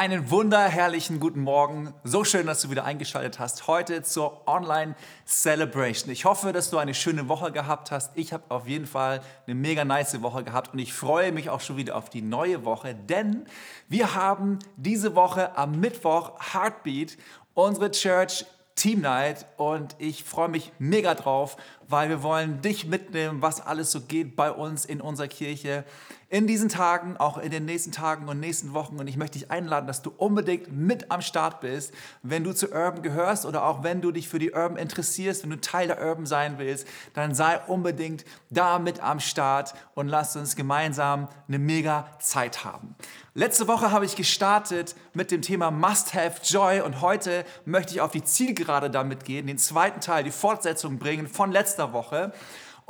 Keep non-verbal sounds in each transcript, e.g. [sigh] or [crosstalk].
Einen wunderherrlichen guten Morgen. So schön, dass du wieder eingeschaltet hast heute zur Online Celebration. Ich hoffe, dass du eine schöne Woche gehabt hast. Ich habe auf jeden Fall eine mega nice Woche gehabt und ich freue mich auch schon wieder auf die neue Woche, denn wir haben diese Woche am Mittwoch Heartbeat, unsere Church Team Night und ich freue mich mega drauf, weil wir wollen dich mitnehmen, was alles so geht bei uns in unserer Kirche in diesen Tagen, auch in den nächsten Tagen und nächsten Wochen. Und ich möchte dich einladen, dass du unbedingt mit am Start bist, wenn du zu Urban gehörst oder auch wenn du dich für die Urban interessierst, wenn du Teil der Urban sein willst, dann sei unbedingt da mit am Start und lass uns gemeinsam eine mega Zeit haben. Letzte Woche habe ich gestartet mit dem Thema Must Have Joy und heute möchte ich auf die Zielgerade damit gehen, den zweiten Teil, die Fortsetzung bringen von letzter Woche.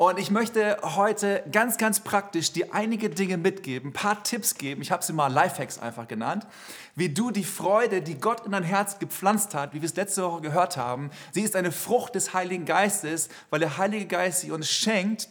Und ich möchte heute ganz, ganz praktisch dir einige Dinge mitgeben, ein paar Tipps geben. Ich habe sie mal Lifehacks einfach genannt. Wie du die Freude, die Gott in dein Herz gepflanzt hat, wie wir es letzte Woche gehört haben, sie ist eine Frucht des Heiligen Geistes, weil der Heilige Geist sie uns schenkt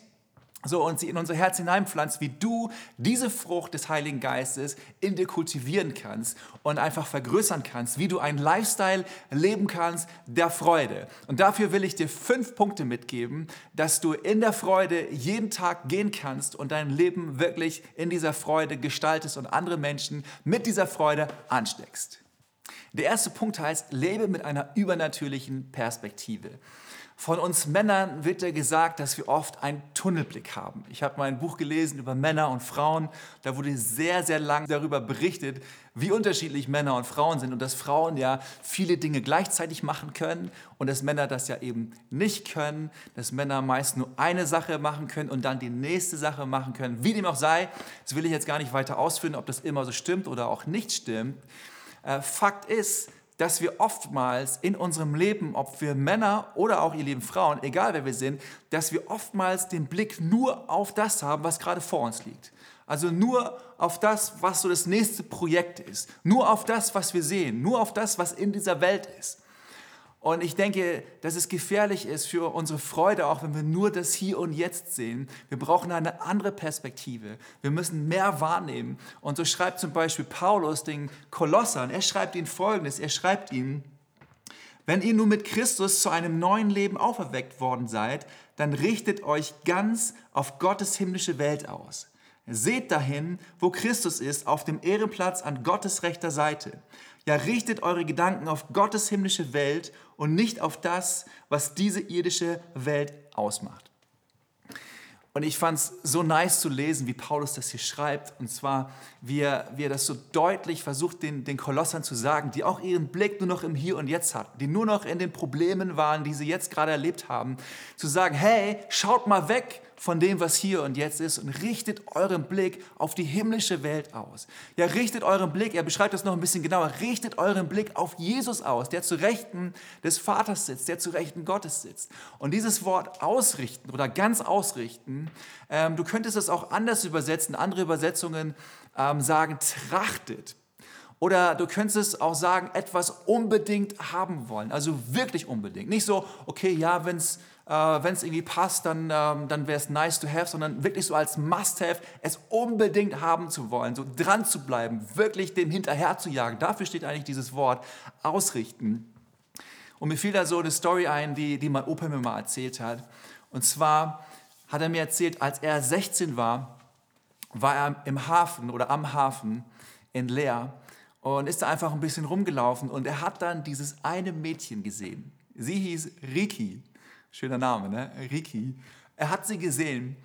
so und sie in unser Herz hineinpflanzt, wie du diese Frucht des Heiligen Geistes in dir kultivieren kannst und einfach vergrößern kannst, wie du einen Lifestyle leben kannst der Freude. Und dafür will ich dir fünf Punkte mitgeben, dass du in der Freude jeden Tag gehen kannst und dein Leben wirklich in dieser Freude gestaltest und andere Menschen mit dieser Freude ansteckst. Der erste Punkt heißt, lebe mit einer übernatürlichen Perspektive. Von uns Männern wird ja gesagt, dass wir oft einen Tunnelblick haben. Ich habe mal ein Buch gelesen über Männer und Frauen. Da wurde sehr, sehr lang darüber berichtet, wie unterschiedlich Männer und Frauen sind und dass Frauen ja viele Dinge gleichzeitig machen können und dass Männer das ja eben nicht können, dass Männer meist nur eine Sache machen können und dann die nächste Sache machen können. Wie dem auch sei, das will ich jetzt gar nicht weiter ausführen, ob das immer so stimmt oder auch nicht stimmt. Äh, Fakt ist, dass wir oftmals in unserem Leben, ob wir Männer oder auch ihr lieben Frauen, egal wer wir sind, dass wir oftmals den Blick nur auf das haben, was gerade vor uns liegt. Also nur auf das, was so das nächste Projekt ist. Nur auf das, was wir sehen. Nur auf das, was in dieser Welt ist. Und ich denke, dass es gefährlich ist für unsere Freude, auch wenn wir nur das Hier und Jetzt sehen. Wir brauchen eine andere Perspektive. Wir müssen mehr wahrnehmen. Und so schreibt zum Beispiel Paulus den Kolossern, er schreibt ihnen Folgendes, er schreibt ihnen, wenn ihr nun mit Christus zu einem neuen Leben auferweckt worden seid, dann richtet euch ganz auf Gottes himmlische Welt aus. Seht dahin, wo Christus ist, auf dem Ehrenplatz an Gottes rechter Seite. Ja, richtet eure Gedanken auf Gottes himmlische Welt und nicht auf das, was diese irdische Welt ausmacht. Und ich fand es so nice zu lesen, wie Paulus das hier schreibt. Und zwar, wie er, wie er das so deutlich versucht, den, den Kolossern zu sagen, die auch ihren Blick nur noch im Hier und Jetzt hatten, die nur noch in den Problemen waren, die sie jetzt gerade erlebt haben, zu sagen, hey, schaut mal weg von dem, was hier und jetzt ist und richtet euren Blick auf die himmlische Welt aus. Ja, richtet euren Blick, er beschreibt das noch ein bisschen genauer, richtet euren Blick auf Jesus aus, der zu Rechten des Vaters sitzt, der zu Rechten Gottes sitzt. Und dieses Wort ausrichten oder ganz ausrichten, ähm, du könntest es auch anders übersetzen, andere Übersetzungen ähm, sagen, trachtet. Oder du könntest auch sagen, etwas unbedingt haben wollen, also wirklich unbedingt. Nicht so, okay, ja, wenn es äh, wenn es irgendwie passt, dann, ähm, dann wäre es nice to have, sondern wirklich so als Must-have, es unbedingt haben zu wollen, so dran zu bleiben, wirklich dem hinterher zu jagen. Dafür steht eigentlich dieses Wort ausrichten. Und mir fiel da so eine Story ein, die, die mein Opa mir mal erzählt hat. Und zwar hat er mir erzählt, als er 16 war, war er im Hafen oder am Hafen in Leer und ist da einfach ein bisschen rumgelaufen und er hat dann dieses eine Mädchen gesehen. Sie hieß Riki. Schöner Name, ne? Riki. Er hat sie gesehen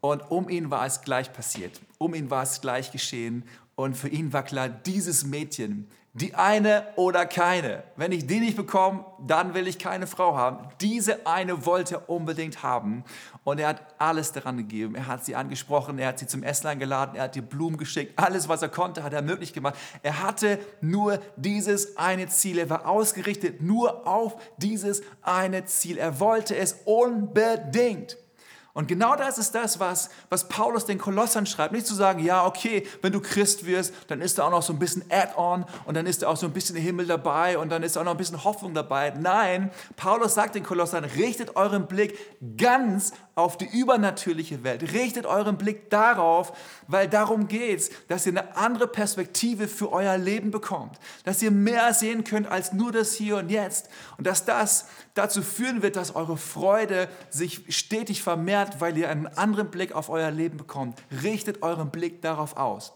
und um ihn war es gleich passiert. Um ihn war es gleich geschehen. Und für ihn war klar, dieses Mädchen, die eine oder keine. Wenn ich die nicht bekomme, dann will ich keine Frau haben. Diese eine wollte er unbedingt haben. Und er hat alles daran gegeben. Er hat sie angesprochen, er hat sie zum Essen eingeladen, er hat ihr Blumen geschickt. Alles, was er konnte, hat er möglich gemacht. Er hatte nur dieses eine Ziel. Er war ausgerichtet nur auf dieses eine Ziel. Er wollte es unbedingt. Und genau das ist das, was, was Paulus den Kolossern schreibt. Nicht zu sagen, ja, okay, wenn du Christ wirst, dann ist da auch noch so ein bisschen Add-on und dann ist da auch so ein bisschen Himmel dabei und dann ist da auch noch ein bisschen Hoffnung dabei. Nein, Paulus sagt den Kolossern, richtet euren Blick ganz auf die übernatürliche Welt. Richtet euren Blick darauf, weil darum geht es, dass ihr eine andere Perspektive für euer Leben bekommt. Dass ihr mehr sehen könnt als nur das Hier und Jetzt. Und dass das dazu führen wird, dass eure Freude sich stetig vermehrt, weil ihr einen anderen Blick auf euer Leben bekommt. Richtet euren Blick darauf aus.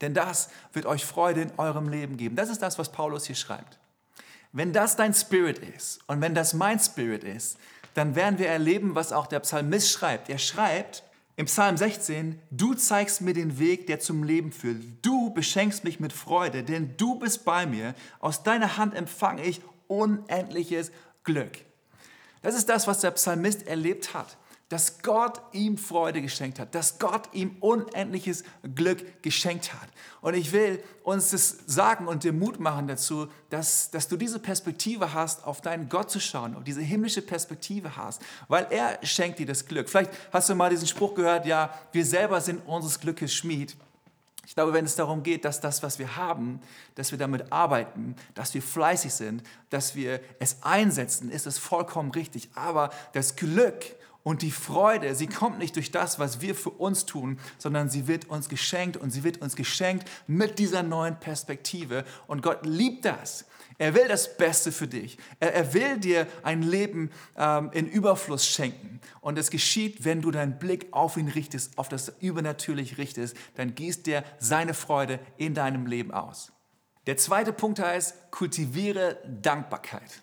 Denn das wird euch Freude in eurem Leben geben. Das ist das, was Paulus hier schreibt. Wenn das dein Spirit ist und wenn das mein Spirit ist, dann werden wir erleben, was auch der Psalmist schreibt. Er schreibt im Psalm 16, du zeigst mir den Weg, der zum Leben führt. Du beschenkst mich mit Freude, denn du bist bei mir. Aus deiner Hand empfange ich unendliches Glück. Das ist das, was der Psalmist erlebt hat, dass Gott ihm Freude geschenkt hat, dass Gott ihm unendliches Glück geschenkt hat. Und ich will uns das sagen und dir Mut machen dazu, dass, dass du diese Perspektive hast, auf deinen Gott zu schauen, auf diese himmlische Perspektive hast, weil er schenkt dir das Glück. Vielleicht hast du mal diesen Spruch gehört, ja, wir selber sind unseres Glückes Schmied. Ich glaube, wenn es darum geht, dass das, was wir haben, dass wir damit arbeiten, dass wir fleißig sind, dass wir es einsetzen, ist es vollkommen richtig. Aber das Glück und die Freude, sie kommt nicht durch das, was wir für uns tun, sondern sie wird uns geschenkt und sie wird uns geschenkt mit dieser neuen Perspektive. Und Gott liebt das. Er will das Beste für dich. Er, er will dir ein Leben ähm, in Überfluss schenken. Und es geschieht, wenn du deinen Blick auf ihn richtest, auf das Übernatürlich richtest, dann gießt dir seine Freude in deinem Leben aus. Der zweite Punkt heißt, kultiviere Dankbarkeit.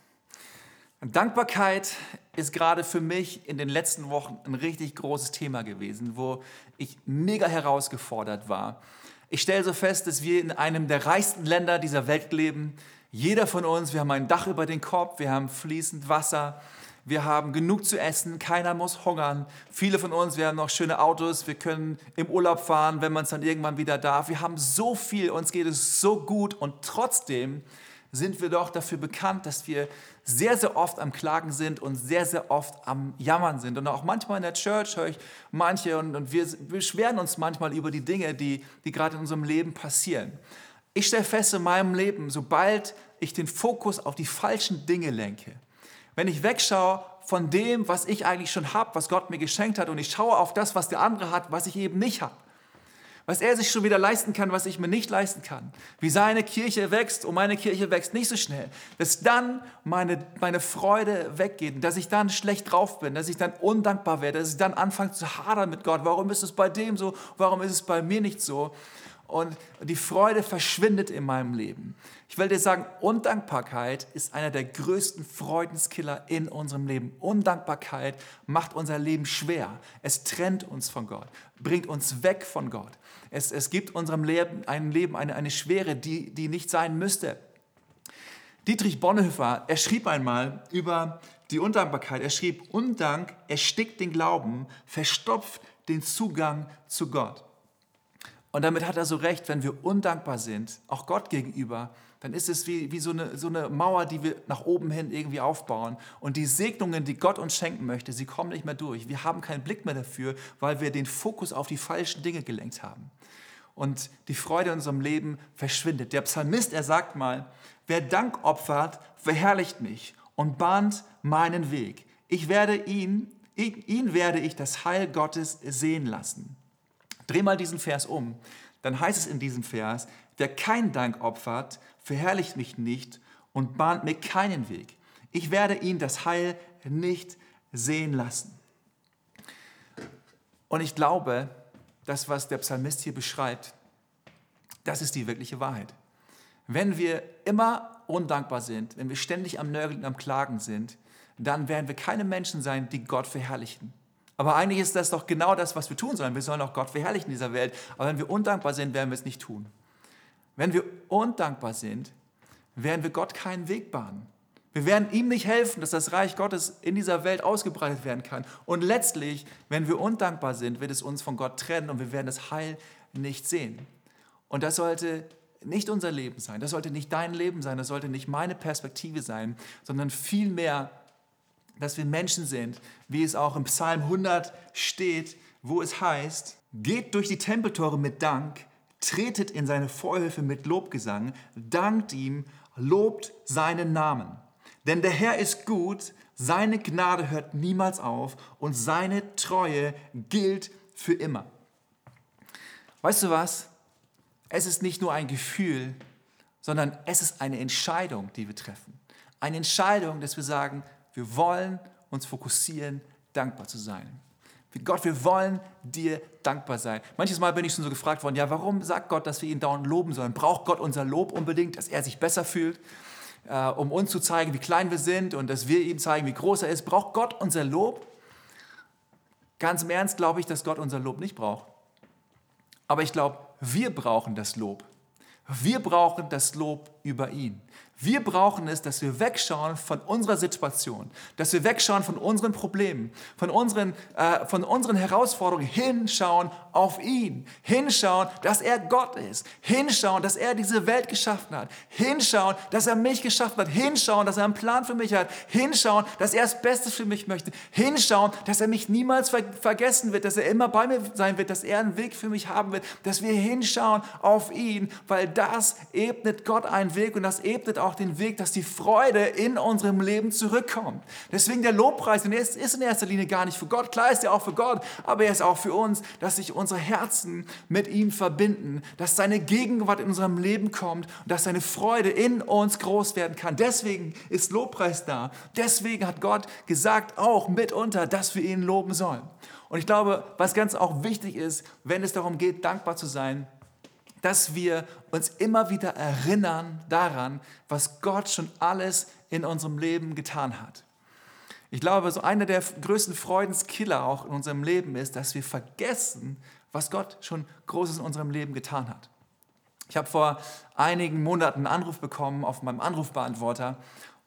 Dankbarkeit ist gerade für mich in den letzten Wochen ein richtig großes Thema gewesen, wo ich mega herausgefordert war. Ich stelle so fest, dass wir in einem der reichsten Länder dieser Welt leben. Jeder von uns, wir haben ein Dach über den Kopf, wir haben fließend Wasser, wir haben genug zu essen, keiner muss hungern. Viele von uns, wir haben noch schöne Autos, wir können im Urlaub fahren, wenn man es dann irgendwann wieder darf. Wir haben so viel, uns geht es so gut und trotzdem sind wir doch dafür bekannt, dass wir sehr, sehr oft am Klagen sind und sehr, sehr oft am Jammern sind. Und auch manchmal in der Church höre ich manche und, und wir beschweren uns manchmal über die Dinge, die, die gerade in unserem Leben passieren. Ich stelle fest in meinem Leben, sobald ich den Fokus auf die falschen Dinge lenke, wenn ich wegschaue von dem, was ich eigentlich schon habe, was Gott mir geschenkt hat, und ich schaue auf das, was der andere hat, was ich eben nicht habe, was er sich schon wieder leisten kann, was ich mir nicht leisten kann, wie seine Kirche wächst und meine Kirche wächst nicht so schnell, dass dann meine, meine Freude weggeht, dass ich dann schlecht drauf bin, dass ich dann undankbar werde, dass ich dann anfange zu hadern mit Gott. Warum ist es bei dem so? Warum ist es bei mir nicht so? Und die Freude verschwindet in meinem Leben. Ich will dir sagen, Undankbarkeit ist einer der größten Freudenskiller in unserem Leben. Undankbarkeit macht unser Leben schwer. Es trennt uns von Gott, bringt uns weg von Gott. Es, es gibt unserem Leben ein Leben eine, eine Schwere, die, die nicht sein müsste. Dietrich Bonhoeffer, er schrieb einmal über die Undankbarkeit. Er schrieb, Undank erstickt den Glauben, verstopft den Zugang zu Gott. Und damit hat er so recht, wenn wir undankbar sind, auch Gott gegenüber, dann ist es wie, wie so, eine, so eine Mauer, die wir nach oben hin irgendwie aufbauen. Und die Segnungen, die Gott uns schenken möchte, sie kommen nicht mehr durch. Wir haben keinen Blick mehr dafür, weil wir den Fokus auf die falschen Dinge gelenkt haben. Und die Freude in unserem Leben verschwindet. Der Psalmist, er sagt mal, wer Dank opfert, verherrlicht mich und bahnt meinen Weg. Ich werde ihn, ihn werde ich das Heil Gottes sehen lassen. Dreh mal diesen Vers um. Dann heißt es in diesem Vers, wer kein Dank opfert, verherrlicht mich nicht und bahnt mir keinen Weg. Ich werde ihn das Heil nicht sehen lassen. Und ich glaube, das, was der Psalmist hier beschreibt, das ist die wirkliche Wahrheit. Wenn wir immer undankbar sind, wenn wir ständig am Nörgeln und am Klagen sind, dann werden wir keine Menschen sein, die Gott verherrlichen. Aber eigentlich ist das doch genau das, was wir tun sollen. Wir sollen auch Gott verherrlichen in dieser Welt. Aber wenn wir undankbar sind, werden wir es nicht tun. Wenn wir undankbar sind, werden wir Gott keinen Weg bahnen. Wir werden ihm nicht helfen, dass das Reich Gottes in dieser Welt ausgebreitet werden kann. Und letztlich, wenn wir undankbar sind, wird es uns von Gott trennen und wir werden das Heil nicht sehen. Und das sollte nicht unser Leben sein, das sollte nicht dein Leben sein, das sollte nicht meine Perspektive sein, sondern vielmehr dass wir Menschen sind, wie es auch im Psalm 100 steht, wo es heißt, geht durch die Tempeltore mit Dank, tretet in seine Vorhöfe mit Lobgesang, dankt ihm, lobt seinen Namen. Denn der Herr ist gut, seine Gnade hört niemals auf und seine Treue gilt für immer. Weißt du was? Es ist nicht nur ein Gefühl, sondern es ist eine Entscheidung, die wir treffen. Eine Entscheidung, dass wir sagen, wir wollen uns fokussieren, dankbar zu sein. Gott, wir wollen dir dankbar sein. Manches Mal bin ich schon so gefragt worden, ja, warum sagt Gott, dass wir ihn dauernd loben sollen? Braucht Gott unser Lob unbedingt, dass er sich besser fühlt, äh, um uns zu zeigen, wie klein wir sind und dass wir ihm zeigen, wie groß er ist? Braucht Gott unser Lob? Ganz im Ernst glaube ich, dass Gott unser Lob nicht braucht. Aber ich glaube, wir brauchen das Lob. Wir brauchen das Lob über ihn. Wir brauchen es, dass wir wegschauen von unserer Situation, dass wir wegschauen von unseren Problemen, von unseren, äh, von unseren Herausforderungen, hinschauen auf ihn, hinschauen, dass er Gott ist, hinschauen, dass er diese Welt geschaffen hat, hinschauen, dass er mich geschaffen hat, hinschauen, dass er einen Plan für mich hat, hinschauen, dass er das Beste für mich möchte, hinschauen, dass er mich niemals ver vergessen wird, dass er immer bei mir sein wird, dass er einen Weg für mich haben wird, dass wir hinschauen auf ihn, weil das ebnet Gott einen Weg und das ebnet auch den Weg, dass die Freude in unserem Leben zurückkommt. Deswegen der Lobpreis, denn er ist in erster Linie gar nicht für Gott. Klar ist er auch für Gott, aber er ist auch für uns, dass sich unsere Herzen mit ihm verbinden, dass seine Gegenwart in unserem Leben kommt und dass seine Freude in uns groß werden kann. Deswegen ist Lobpreis da. Deswegen hat Gott gesagt, auch mitunter, dass wir ihn loben sollen. Und ich glaube, was ganz auch wichtig ist, wenn es darum geht, dankbar zu sein, dass wir uns immer wieder erinnern daran, was Gott schon alles in unserem Leben getan hat. Ich glaube, so einer der größten Freudenskiller auch in unserem Leben ist, dass wir vergessen, was Gott schon Großes in unserem Leben getan hat. Ich habe vor einigen Monaten einen Anruf bekommen auf meinem Anrufbeantworter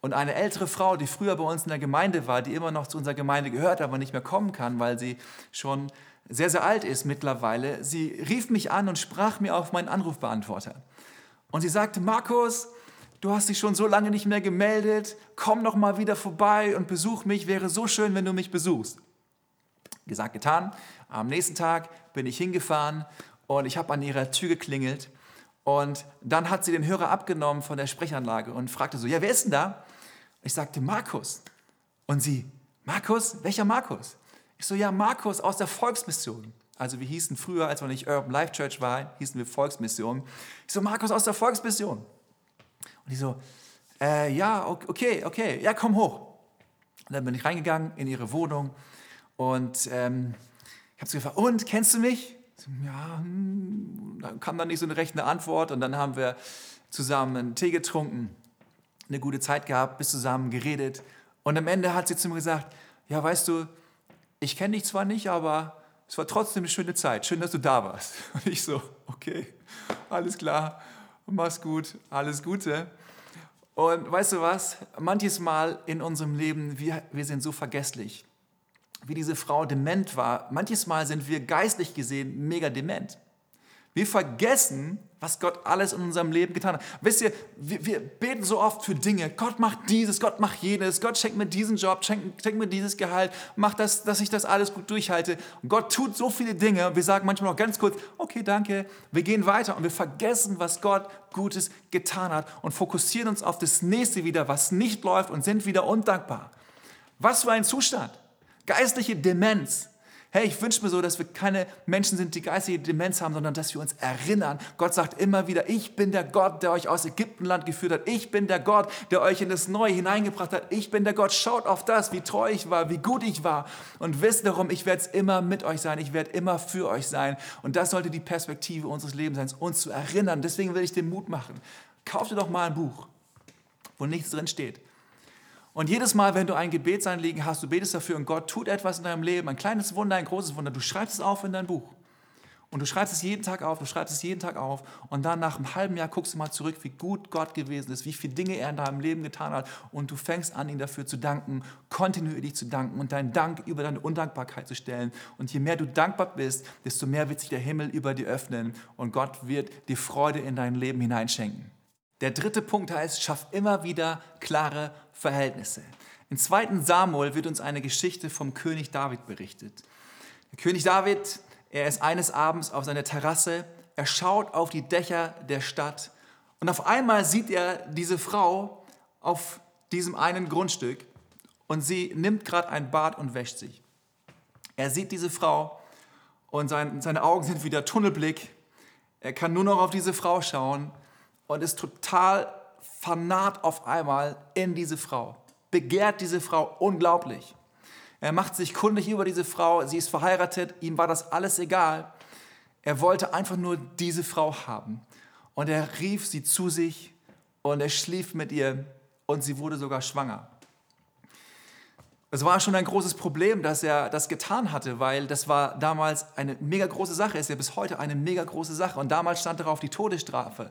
und eine ältere Frau, die früher bei uns in der Gemeinde war, die immer noch zu unserer Gemeinde gehört, aber nicht mehr kommen kann, weil sie schon sehr, sehr alt ist mittlerweile, sie rief mich an und sprach mir auf meinen Anrufbeantworter. Und sie sagte, Markus, du hast dich schon so lange nicht mehr gemeldet, komm noch mal wieder vorbei und besuch mich, wäre so schön, wenn du mich besuchst. Gesagt, getan. Am nächsten Tag bin ich hingefahren und ich habe an ihrer Tür geklingelt und dann hat sie den Hörer abgenommen von der Sprechanlage und fragte so, ja, wer ist denn da? Ich sagte, Markus. Und sie, Markus? Welcher Markus? Ich so, ja, Markus aus der Volksmission. Also wir hießen früher, als wir nicht Urban Life Church war, hießen wir Volksmission. Ich so, Markus aus der Volksmission. Und die so, äh, ja, okay, okay, ja, komm hoch. Und dann bin ich reingegangen in ihre Wohnung und ähm, ich habe sie gefragt, und, kennst du mich? So, ja, hm. dann kam dann nicht so eine rechte Antwort und dann haben wir zusammen einen Tee getrunken, eine gute Zeit gehabt, bis zusammen geredet und am Ende hat sie zu mir gesagt, ja, weißt du, ich kenne dich zwar nicht, aber es war trotzdem eine schöne Zeit. Schön, dass du da warst. [laughs] Und ich so, okay, alles klar, mach's gut, alles Gute. Und weißt du was? Manches Mal in unserem Leben, wir, wir sind so vergesslich. Wie diese Frau dement war, manches Mal sind wir geistlich gesehen mega dement. Wir vergessen, was Gott alles in unserem Leben getan hat. Wisst ihr, wir, wir, beten so oft für Dinge. Gott macht dieses, Gott macht jenes, Gott schenkt mir diesen Job, schenkt, schenkt mir dieses Gehalt, macht das, dass ich das alles gut durchhalte. Und Gott tut so viele Dinge. Wir sagen manchmal noch ganz kurz, okay, danke, wir gehen weiter und wir vergessen, was Gott Gutes getan hat und fokussieren uns auf das nächste wieder, was nicht läuft und sind wieder undankbar. Was für ein Zustand. Geistliche Demenz. Hey, ich wünsche mir so, dass wir keine Menschen sind, die geistige Demenz haben, sondern dass wir uns erinnern. Gott sagt immer wieder, ich bin der Gott, der euch aus Ägyptenland geführt hat. Ich bin der Gott, der euch in das Neue hineingebracht hat. Ich bin der Gott. Schaut auf das, wie treu ich war, wie gut ich war. Und wisst darum, ich werde immer mit euch sein. Ich werde immer für euch sein. Und das sollte die Perspektive unseres Lebens sein, uns zu erinnern. Deswegen will ich den Mut machen. Kauf dir doch mal ein Buch, wo nichts drin steht. Und jedes Mal, wenn du ein Gebetsanliegen hast, du betest dafür und Gott tut etwas in deinem Leben, ein kleines Wunder, ein großes Wunder, du schreibst es auf in dein Buch. Und du schreibst es jeden Tag auf, du schreibst es jeden Tag auf und dann nach einem halben Jahr guckst du mal zurück, wie gut Gott gewesen ist, wie viele Dinge er in deinem Leben getan hat und du fängst an, ihm dafür zu danken, kontinuierlich zu danken und deinen Dank über deine Undankbarkeit zu stellen. Und je mehr du dankbar bist, desto mehr wird sich der Himmel über dir öffnen und Gott wird dir Freude in dein Leben hineinschenken. Der dritte Punkt heißt, schaff immer wieder klare Verhältnisse. In 2. Samuel wird uns eine Geschichte vom König David berichtet. Der König David, er ist eines Abends auf seiner Terrasse, er schaut auf die Dächer der Stadt und auf einmal sieht er diese Frau auf diesem einen Grundstück und sie nimmt gerade ein Bad und wäscht sich. Er sieht diese Frau und sein, seine Augen sind wieder Tunnelblick. Er kann nur noch auf diese Frau schauen und ist total fanat auf einmal in diese Frau. Begehrt diese Frau unglaublich. Er macht sich kundig über diese Frau, sie ist verheiratet, ihm war das alles egal. Er wollte einfach nur diese Frau haben. Und er rief sie zu sich und er schlief mit ihr und sie wurde sogar schwanger. Es war schon ein großes Problem, dass er das getan hatte, weil das war damals eine mega große Sache, ist ja bis heute eine mega große Sache. Und damals stand darauf die Todesstrafe.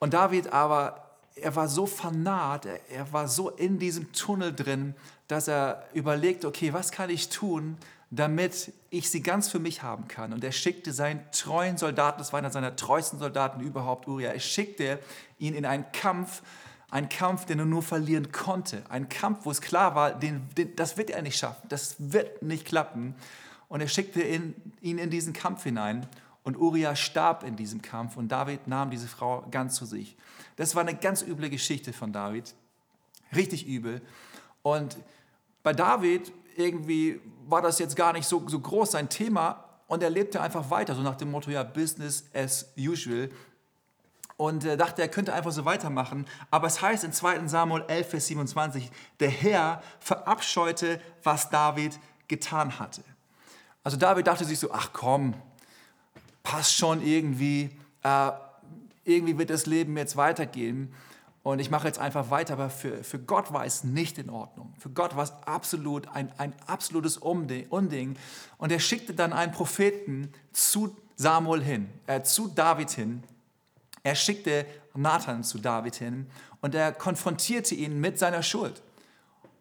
Und David aber, er war so fanat, er war so in diesem Tunnel drin, dass er überlegt, okay, was kann ich tun, damit ich sie ganz für mich haben kann. Und er schickte seinen treuen Soldaten, das war einer seiner treuesten Soldaten überhaupt, Uriah, er schickte ihn in einen Kampf ein Kampf, den er nur verlieren konnte. Ein Kampf, wo es klar war, den, den, das wird er nicht schaffen, das wird nicht klappen. Und er schickte ihn, ihn in diesen Kampf hinein. Und Uriah starb in diesem Kampf und David nahm diese Frau ganz zu sich. Das war eine ganz üble Geschichte von David. Richtig übel. Und bei David irgendwie war das jetzt gar nicht so, so groß sein Thema und er lebte einfach weiter, so nach dem Motto, ja, Business as usual und äh, dachte, er könnte einfach so weitermachen. Aber es heißt in 2 Samuel 11, Vers 27, der Herr verabscheute, was David getan hatte. Also David dachte sich so, ach komm, passt schon irgendwie, äh, irgendwie wird das Leben jetzt weitergehen und ich mache jetzt einfach weiter. Aber für, für Gott war es nicht in Ordnung. Für Gott war es absolut ein, ein absolutes Unding. Und er schickte dann einen Propheten zu Samuel hin, äh, zu David hin, er schickte Nathan zu David hin und er konfrontierte ihn mit seiner Schuld.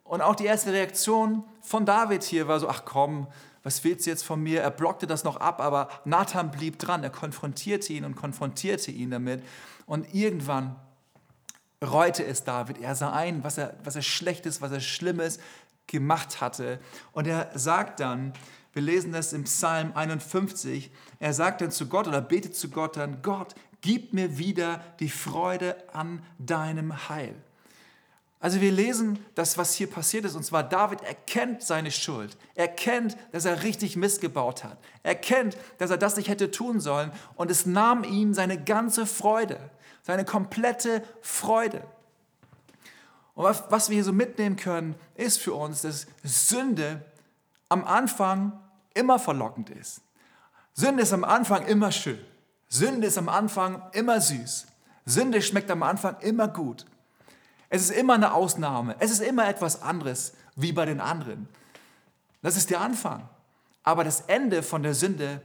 Und auch die erste Reaktion von David hier war so, ach komm, was willst du jetzt von mir? Er blockte das noch ab, aber Nathan blieb dran. Er konfrontierte ihn und konfrontierte ihn damit. Und irgendwann reute es David. Er sah ein, was er, was er Schlechtes, was er Schlimmes gemacht hatte. Und er sagt dann, wir lesen das im Psalm 51, er sagt dann zu Gott oder betet zu Gott dann, Gott, gib mir wieder die Freude an deinem Heil. Also wir lesen das, was hier passiert ist, und zwar David erkennt seine Schuld. Er kennt, dass er richtig missgebaut hat. Er kennt, dass er das nicht hätte tun sollen und es nahm ihm seine ganze Freude, seine komplette Freude. Und was wir hier so mitnehmen können, ist für uns, dass Sünde am Anfang immer verlockend ist. Sünde ist am Anfang immer schön. Sünde ist am Anfang immer süß. Sünde schmeckt am Anfang immer gut. Es ist immer eine Ausnahme. Es ist immer etwas anderes wie bei den anderen. Das ist der Anfang. Aber das Ende von der Sünde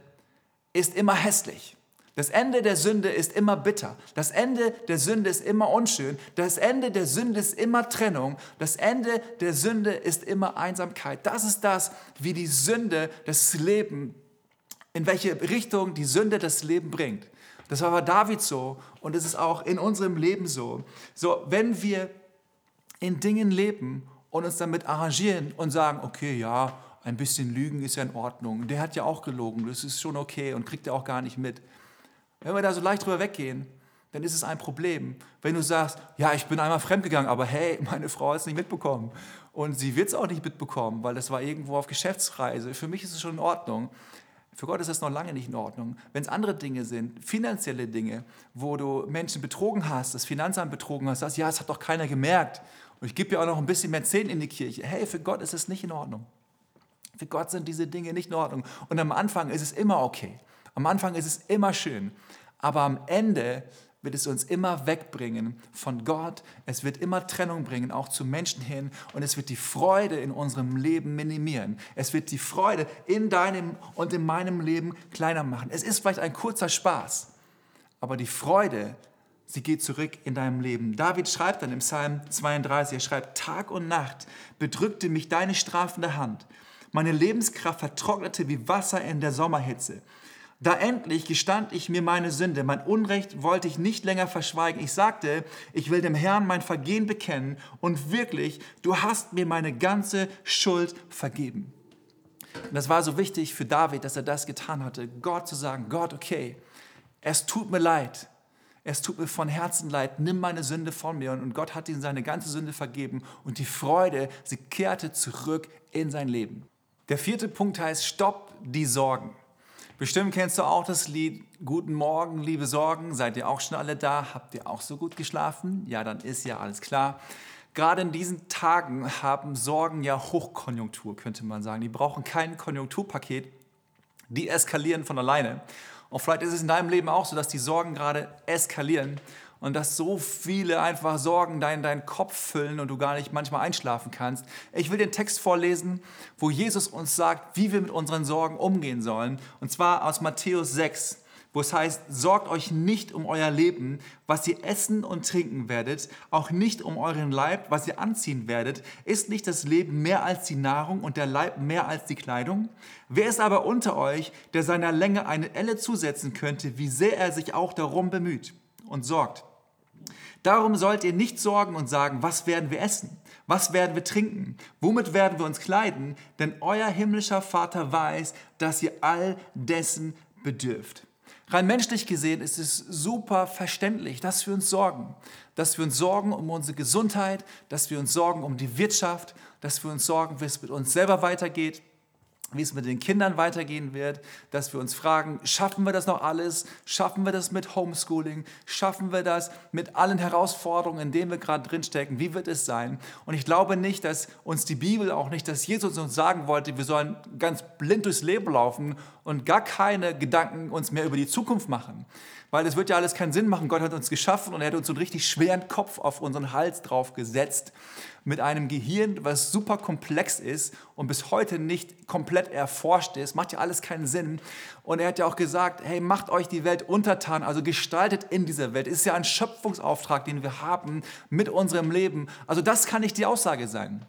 ist immer hässlich. Das Ende der Sünde ist immer bitter. Das Ende der Sünde ist immer unschön. Das Ende der Sünde ist immer Trennung. Das Ende der Sünde ist immer Einsamkeit. Das ist das, wie die Sünde das Leben in welche Richtung die Sünde das Leben bringt. Das war bei David so und es ist auch in unserem Leben so. So, wenn wir in Dingen leben und uns damit arrangieren und sagen, okay, ja, ein bisschen Lügen ist ja in Ordnung. Der hat ja auch gelogen, das ist schon okay und kriegt er auch gar nicht mit. Wenn wir da so leicht drüber weggehen, dann ist es ein Problem. Wenn du sagst, ja, ich bin einmal fremdgegangen, aber hey, [laughs] meine Frau hat es nicht mitbekommen und sie wird es auch nicht mitbekommen, weil das war irgendwo auf Geschäftsreise. Für mich ist es schon in Ordnung. Für Gott ist das noch lange nicht in Ordnung. Wenn es andere Dinge sind, finanzielle Dinge, wo du Menschen betrogen hast, das Finanzamt betrogen hast, sagst, ja, es hat doch keiner gemerkt. Und ich gebe ja auch noch ein bisschen mehr Zehn in die Kirche. Hey, für Gott ist es nicht in Ordnung. Für Gott sind diese Dinge nicht in Ordnung. Und am Anfang ist es immer okay. Am Anfang ist es immer schön. Aber am Ende wird es uns immer wegbringen von Gott. Es wird immer Trennung bringen, auch zu Menschen hin. Und es wird die Freude in unserem Leben minimieren. Es wird die Freude in deinem und in meinem Leben kleiner machen. Es ist vielleicht ein kurzer Spaß, aber die Freude, sie geht zurück in deinem Leben. David schreibt dann im Psalm 32, er schreibt, Tag und Nacht bedrückte mich deine strafende Hand. Meine Lebenskraft vertrocknete wie Wasser in der Sommerhitze. Da endlich gestand ich mir meine Sünde, mein Unrecht wollte ich nicht länger verschweigen. Ich sagte, ich will dem Herrn mein Vergehen bekennen und wirklich, du hast mir meine ganze Schuld vergeben. Und das war so wichtig für David, dass er das getan hatte, Gott zu sagen, Gott, okay, es tut mir leid, es tut mir von Herzen leid, nimm meine Sünde von mir. Und Gott hat ihm seine ganze Sünde vergeben und die Freude, sie kehrte zurück in sein Leben. Der vierte Punkt heißt, stopp die Sorgen. Bestimmt kennst du auch das Lied Guten Morgen, liebe Sorgen. Seid ihr auch schon alle da? Habt ihr auch so gut geschlafen? Ja, dann ist ja alles klar. Gerade in diesen Tagen haben Sorgen ja Hochkonjunktur, könnte man sagen. Die brauchen kein Konjunkturpaket. Die eskalieren von alleine. Und vielleicht ist es in deinem Leben auch so, dass die Sorgen gerade eskalieren und dass so viele einfach Sorgen deinen, deinen Kopf füllen und du gar nicht manchmal einschlafen kannst. Ich will den Text vorlesen, wo Jesus uns sagt, wie wir mit unseren Sorgen umgehen sollen. Und zwar aus Matthäus 6 wo es heißt, sorgt euch nicht um euer Leben, was ihr essen und trinken werdet, auch nicht um euren Leib, was ihr anziehen werdet. Ist nicht das Leben mehr als die Nahrung und der Leib mehr als die Kleidung? Wer ist aber unter euch, der seiner Länge eine Elle zusetzen könnte, wie sehr er sich auch darum bemüht und sorgt? Darum sollt ihr nicht sorgen und sagen, was werden wir essen? Was werden wir trinken? Womit werden wir uns kleiden? Denn euer himmlischer Vater weiß, dass ihr all dessen bedürft. Rein menschlich gesehen ist es super verständlich, dass wir uns sorgen. Dass wir uns sorgen um unsere Gesundheit, dass wir uns sorgen um die Wirtschaft, dass wir uns sorgen, wie es mit uns selber weitergeht, wie es mit den Kindern weitergehen wird, dass wir uns fragen, schaffen wir das noch alles? Schaffen wir das mit Homeschooling? Schaffen wir das mit allen Herausforderungen, in denen wir gerade drinstecken? Wie wird es sein? Und ich glaube nicht, dass uns die Bibel auch nicht, dass Jesus uns sagen wollte, wir sollen ganz blind durchs Leben laufen und gar keine Gedanken uns mehr über die Zukunft machen. Weil es wird ja alles keinen Sinn machen. Gott hat uns geschaffen und er hat uns so einen richtig schweren Kopf auf unseren Hals drauf gesetzt mit einem Gehirn, was super komplex ist und bis heute nicht komplett erforscht ist. Macht ja alles keinen Sinn. Und er hat ja auch gesagt, hey, macht euch die Welt untertan, also gestaltet in dieser Welt. Ist ja ein Schöpfungsauftrag, den wir haben mit unserem Leben. Also das kann nicht die Aussage sein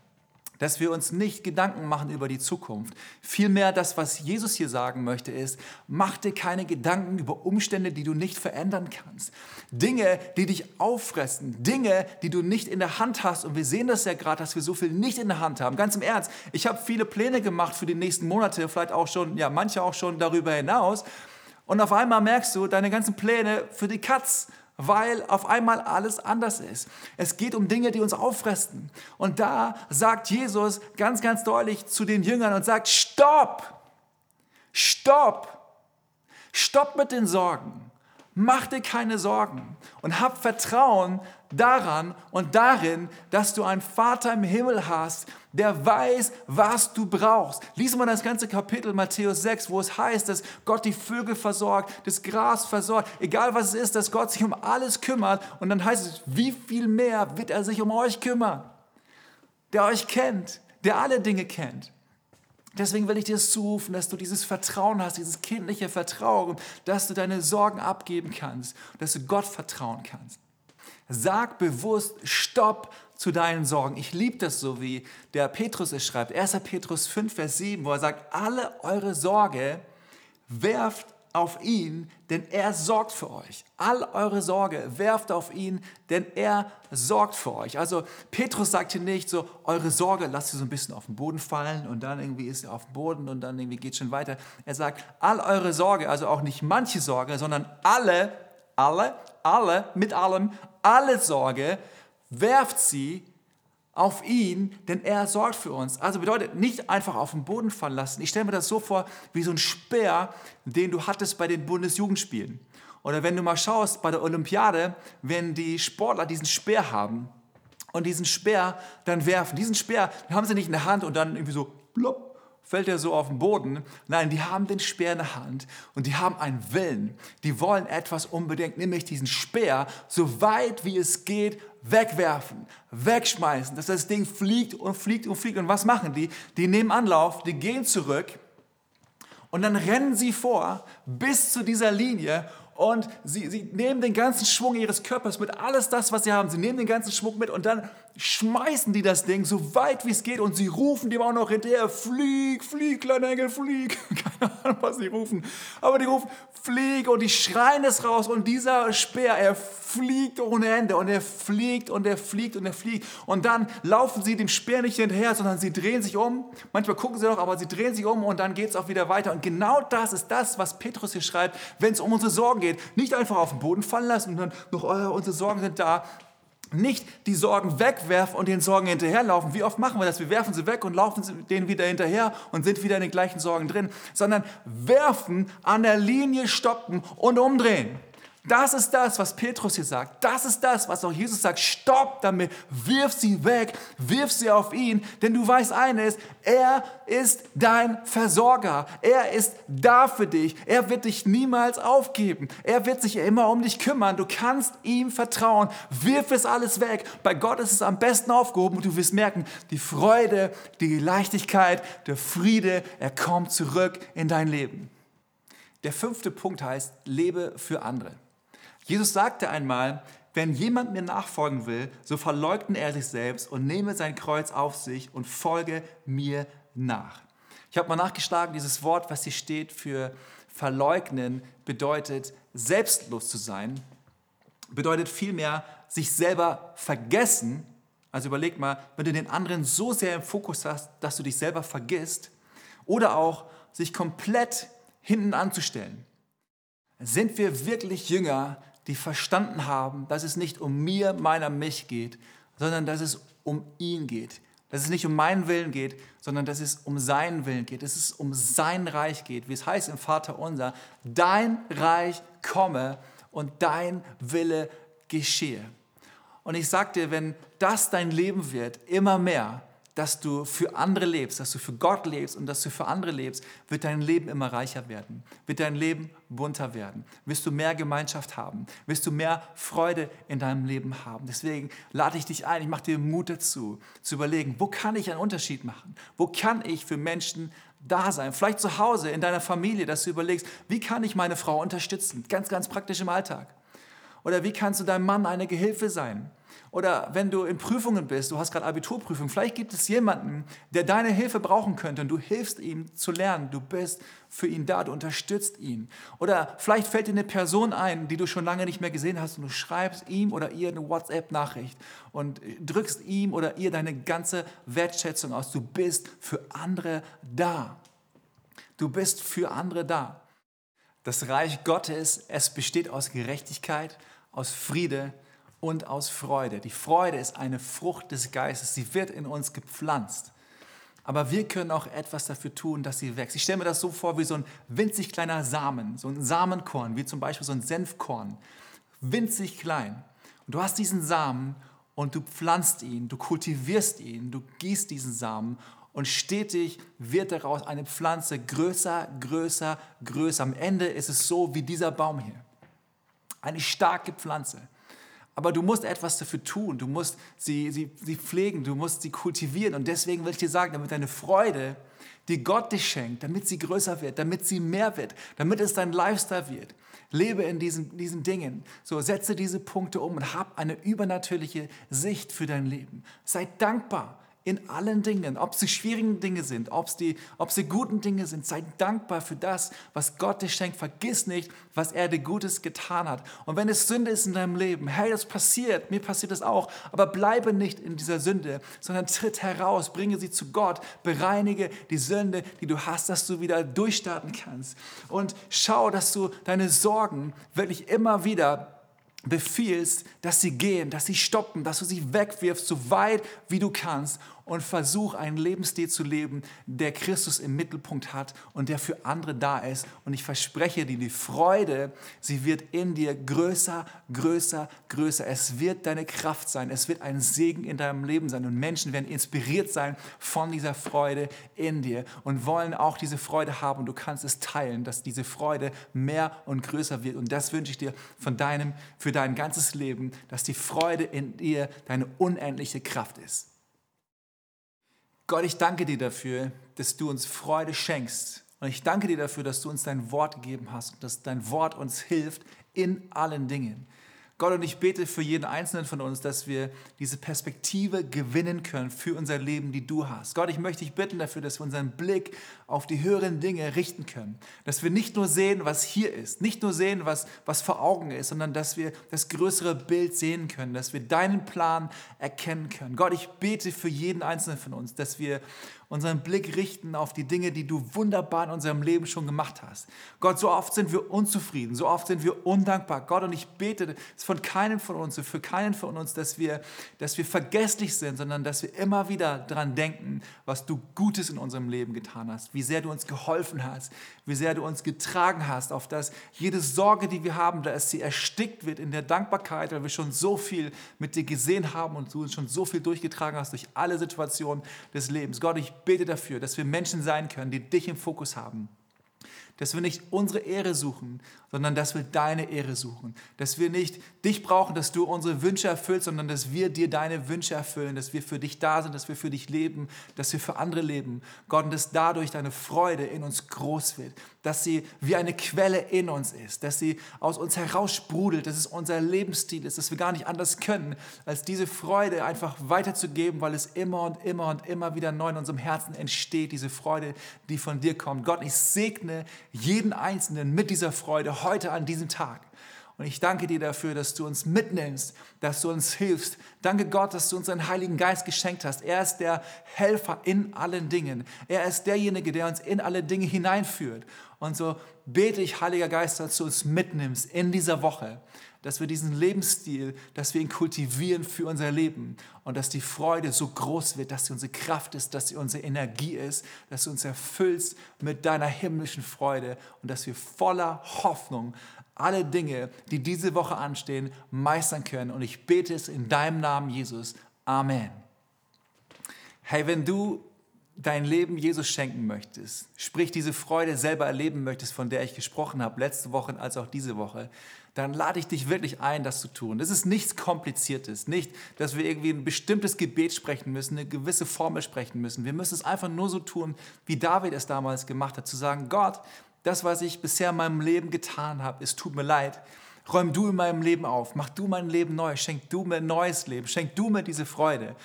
dass wir uns nicht Gedanken machen über die Zukunft. Vielmehr das, was Jesus hier sagen möchte, ist, mach dir keine Gedanken über Umstände, die du nicht verändern kannst. Dinge, die dich auffressen, Dinge, die du nicht in der Hand hast. Und wir sehen das ja gerade, dass wir so viel nicht in der Hand haben. Ganz im Ernst, ich habe viele Pläne gemacht für die nächsten Monate, vielleicht auch schon, ja, manche auch schon darüber hinaus. Und auf einmal merkst du, deine ganzen Pläne für die Katz weil auf einmal alles anders ist. Es geht um Dinge, die uns auffressen. Und da sagt Jesus ganz, ganz deutlich zu den Jüngern und sagt, stopp, stopp, stopp mit den Sorgen. Mach dir keine Sorgen und hab Vertrauen daran und darin, dass du einen Vater im Himmel hast, der weiß, was du brauchst. Lies mal das ganze Kapitel Matthäus 6, wo es heißt, dass Gott die Vögel versorgt, das Gras versorgt, egal was es ist, dass Gott sich um alles kümmert. Und dann heißt es, wie viel mehr wird er sich um euch kümmern, der euch kennt, der alle Dinge kennt. Deswegen will ich dir zurufen, dass du dieses Vertrauen hast, dieses kindliche Vertrauen, dass du deine Sorgen abgeben kannst, dass du Gott vertrauen kannst. Sag bewusst Stopp zu deinen Sorgen. Ich liebe das so, wie der Petrus es schreibt. 1. Petrus 5, Vers 7, wo er sagt, alle eure Sorge werft auf ihn, denn er sorgt für euch. All eure Sorge werft auf ihn, denn er sorgt für euch. Also Petrus sagt hier nicht so, eure Sorge lasst sie so ein bisschen auf den Boden fallen und dann irgendwie ist sie auf dem Boden und dann irgendwie geht es schon weiter. Er sagt, all eure Sorge, also auch nicht manche Sorge, sondern alle, alle, alle, mit allem, alle Sorge, werft sie auf ihn, denn er sorgt für uns. Also bedeutet nicht einfach auf den Boden fallen lassen. Ich stelle mir das so vor wie so ein Speer, den du hattest bei den Bundesjugendspielen. Oder wenn du mal schaust bei der Olympiade, wenn die Sportler diesen Speer haben und diesen Speer dann werfen. Diesen Speer den haben sie nicht in der Hand und dann irgendwie so plopp, fällt er so auf den Boden. Nein, die haben den Speer in der Hand und die haben einen Willen. Die wollen etwas unbedingt, nämlich diesen Speer so weit wie es geht wegwerfen, wegschmeißen, dass das Ding fliegt und fliegt und fliegt. Und was machen die? Die nehmen Anlauf, die gehen zurück und dann rennen sie vor bis zu dieser Linie und sie, sie nehmen den ganzen Schwung ihres Körpers mit, alles das, was sie haben. Sie nehmen den ganzen Schwung mit und dann schmeißen die das Ding so weit wie es geht und sie rufen dem auch noch hinterher, flieg, flieg, kleiner Engel, flieg. [laughs] Keine Ahnung, was sie rufen. Aber die rufen, flieg und die schreien es raus und dieser Speer, er fliegt ohne Ende und er fliegt und er fliegt und er fliegt. Und dann laufen sie dem Speer nicht hinterher, sondern sie drehen sich um. Manchmal gucken sie noch, aber sie drehen sich um und dann geht es auch wieder weiter. Und genau das ist das, was Petrus hier schreibt, wenn es um unsere Sorgen geht. Nicht einfach auf den Boden fallen lassen und dann noch, oh, unsere Sorgen sind da nicht die Sorgen wegwerfen und den Sorgen hinterherlaufen. Wie oft machen wir das? Wir werfen sie weg und laufen denen wieder hinterher und sind wieder in den gleichen Sorgen drin, sondern werfen, an der Linie stoppen und umdrehen. Das ist das, was Petrus hier sagt. Das ist das, was auch Jesus sagt. Stopp damit, wirf sie weg, wirf sie auf ihn, denn du weißt eines, er ist dein Versorger. Er ist da für dich. Er wird dich niemals aufgeben. Er wird sich immer um dich kümmern. Du kannst ihm vertrauen. Wirf es alles weg. Bei Gott ist es am besten aufgehoben und du wirst merken, die Freude, die Leichtigkeit, der Friede, er kommt zurück in dein Leben. Der fünfte Punkt heißt, lebe für andere. Jesus sagte einmal, wenn jemand mir nachfolgen will, so verleugne er sich selbst und nehme sein Kreuz auf sich und folge mir nach. Ich habe mal nachgeschlagen, dieses Wort, was hier steht für verleugnen, bedeutet selbstlos zu sein, bedeutet vielmehr sich selber vergessen. Also überleg mal, wenn du den anderen so sehr im Fokus hast, dass du dich selber vergisst, oder auch sich komplett hinten anzustellen. Sind wir wirklich Jünger, die verstanden haben, dass es nicht um mir, meiner, mich geht, sondern dass es um ihn geht. Dass es nicht um meinen Willen geht, sondern dass es um seinen Willen geht. Dass es um sein Reich geht. Wie es heißt im Vater unser, dein Reich komme und dein Wille geschehe. Und ich sag dir, wenn das dein Leben wird, immer mehr, dass du für andere lebst, dass du für Gott lebst und dass du für andere lebst, wird dein Leben immer reicher werden, wird dein Leben bunter werden, wirst du mehr Gemeinschaft haben, wirst du mehr Freude in deinem Leben haben. Deswegen lade ich dich ein, ich mache dir Mut dazu, zu überlegen, wo kann ich einen Unterschied machen? Wo kann ich für Menschen da sein? Vielleicht zu Hause, in deiner Familie, dass du überlegst, wie kann ich meine Frau unterstützen? Ganz, ganz praktisch im Alltag. Oder wie kannst du deinem Mann eine Gehilfe sein? Oder wenn du in Prüfungen bist, du hast gerade Abiturprüfung, vielleicht gibt es jemanden, der deine Hilfe brauchen könnte und du hilfst ihm zu lernen. Du bist für ihn da, du unterstützt ihn. Oder vielleicht fällt dir eine Person ein, die du schon lange nicht mehr gesehen hast und du schreibst ihm oder ihr eine WhatsApp-Nachricht und drückst ihm oder ihr deine ganze Wertschätzung aus. Du bist für andere da. Du bist für andere da. Das Reich Gottes, es besteht aus Gerechtigkeit, aus Friede und aus Freude. Die Freude ist eine Frucht des Geistes. Sie wird in uns gepflanzt. Aber wir können auch etwas dafür tun, dass sie wächst. Ich stelle mir das so vor wie so ein winzig kleiner Samen, so ein Samenkorn, wie zum Beispiel so ein Senfkorn. Winzig klein. Und du hast diesen Samen und du pflanzt ihn, du kultivierst ihn, du gießt diesen Samen und stetig wird daraus eine Pflanze größer, größer, größer. Am Ende ist es so wie dieser Baum hier. Eine starke Pflanze. Aber du musst etwas dafür tun, du musst sie, sie, sie pflegen, du musst sie kultivieren. Und deswegen will ich dir sagen, damit deine Freude, die Gott dich schenkt, damit sie größer wird, damit sie mehr wird, damit es dein Lifestyle wird. Lebe in diesen, diesen Dingen. So, setze diese Punkte um und hab eine übernatürliche Sicht für dein Leben. Sei dankbar in allen Dingen, ob sie schwierigen Dinge sind, ob sie, ob sie guten Dinge sind. Sei dankbar für das, was Gott dir schenkt. Vergiss nicht, was er dir Gutes getan hat. Und wenn es Sünde ist in deinem Leben, hey, das passiert, mir passiert das auch, aber bleibe nicht in dieser Sünde, sondern tritt heraus, bringe sie zu Gott, bereinige die Sünde, die du hast, dass du wieder durchstarten kannst. Und schau, dass du deine Sorgen wirklich immer wieder befiehlst, dass sie gehen, dass sie stoppen, dass du sie wegwirfst, so weit wie du kannst und versuch einen Lebensstil zu leben, der Christus im Mittelpunkt hat und der für andere da ist. Und ich verspreche dir, die Freude, sie wird in dir größer, größer, größer. Es wird deine Kraft sein. Es wird ein Segen in deinem Leben sein. Und Menschen werden inspiriert sein von dieser Freude in dir und wollen auch diese Freude haben. Und du kannst es teilen, dass diese Freude mehr und größer wird. Und das wünsche ich dir von deinem, für dein ganzes Leben, dass die Freude in dir deine unendliche Kraft ist. Gott, ich danke dir dafür, dass du uns Freude schenkst. Und ich danke dir dafür, dass du uns dein Wort gegeben hast und dass dein Wort uns hilft in allen Dingen. Gott, und ich bete für jeden Einzelnen von uns, dass wir diese Perspektive gewinnen können für unser Leben, die du hast. Gott, ich möchte dich bitten dafür, dass wir unseren Blick auf die höheren Dinge richten können. Dass wir nicht nur sehen, was hier ist, nicht nur sehen, was, was vor Augen ist, sondern dass wir das größere Bild sehen können, dass wir deinen Plan erkennen können. Gott, ich bete für jeden Einzelnen von uns, dass wir unseren Blick richten auf die Dinge, die du wunderbar in unserem Leben schon gemacht hast. Gott, so oft sind wir unzufrieden, so oft sind wir undankbar. Gott, und ich bete es von keinem von uns, für keinen von uns, dass wir, dass wir vergesslich sind, sondern dass wir immer wieder daran denken, was du Gutes in unserem Leben getan hast, wie sehr du uns geholfen hast, wie sehr du uns getragen hast, auf dass jede Sorge, die wir haben, dass sie erstickt wird in der Dankbarkeit, weil wir schon so viel mit dir gesehen haben und du uns schon so viel durchgetragen hast durch alle Situationen des Lebens. Gott, ich bete dafür, dass wir Menschen sein können, die dich im Fokus haben. Dass wir nicht unsere Ehre suchen, sondern dass wir deine Ehre suchen. Dass wir nicht dich brauchen, dass du unsere Wünsche erfüllst, sondern dass wir dir deine Wünsche erfüllen, dass wir für dich da sind, dass wir für dich leben, dass wir für andere leben. Gott, und dass dadurch deine Freude in uns groß wird, dass sie wie eine Quelle in uns ist, dass sie aus uns heraus sprudelt, dass es unser Lebensstil ist, dass wir gar nicht anders können, als diese Freude einfach weiterzugeben, weil es immer und immer und immer wieder neu in unserem Herzen entsteht, diese Freude, die von dir kommt. Gott, ich segne jeden Einzelnen mit dieser Freude heute an diesem Tag. Und ich danke dir dafür, dass du uns mitnimmst, dass du uns hilfst. Danke Gott, dass du uns einen Heiligen Geist geschenkt hast. Er ist der Helfer in allen Dingen. Er ist derjenige, der uns in alle Dinge hineinführt. Und so bete ich, Heiliger Geist, dass du uns mitnimmst in dieser Woche, dass wir diesen Lebensstil, dass wir ihn kultivieren für unser Leben und dass die Freude so groß wird, dass sie unsere Kraft ist, dass sie unsere Energie ist, dass du uns erfüllst mit deiner himmlischen Freude und dass wir voller Hoffnung alle Dinge, die diese Woche anstehen, meistern können. Und ich bete es in deinem Namen, Jesus. Amen. Hey, wenn du dein Leben Jesus schenken möchtest, sprich diese Freude selber erleben möchtest, von der ich gesprochen habe, letzte Woche als auch diese Woche, dann lade ich dich wirklich ein, das zu tun. Das ist nichts Kompliziertes. Nicht, dass wir irgendwie ein bestimmtes Gebet sprechen müssen, eine gewisse Formel sprechen müssen. Wir müssen es einfach nur so tun, wie David es damals gemacht hat, zu sagen, Gott, das, was ich bisher in meinem Leben getan habe, es tut mir leid. Räum du in meinem Leben auf, mach du mein Leben neu, schenk du mir ein neues Leben, schenk du mir diese Freude.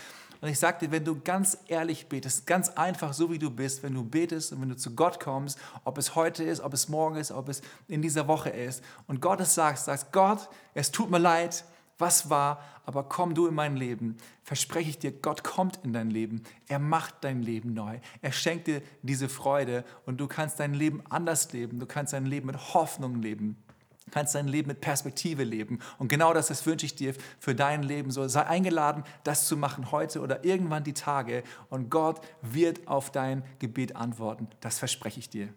Und ich sage dir, wenn du ganz ehrlich betest, ganz einfach so wie du bist, wenn du betest und wenn du zu Gott kommst, ob es heute ist, ob es morgen ist, ob es in dieser Woche ist, und Gott es sagst, sagst, Gott, es tut mir leid, was war, aber komm du in mein Leben. Verspreche ich dir, Gott kommt in dein Leben. Er macht dein Leben neu. Er schenkt dir diese Freude und du kannst dein Leben anders leben. Du kannst dein Leben mit Hoffnung leben kannst dein Leben mit Perspektive leben. Und genau das, das wünsche ich dir für dein Leben. So sei eingeladen, das zu machen heute oder irgendwann die Tage. Und Gott wird auf dein Gebet antworten. Das verspreche ich dir.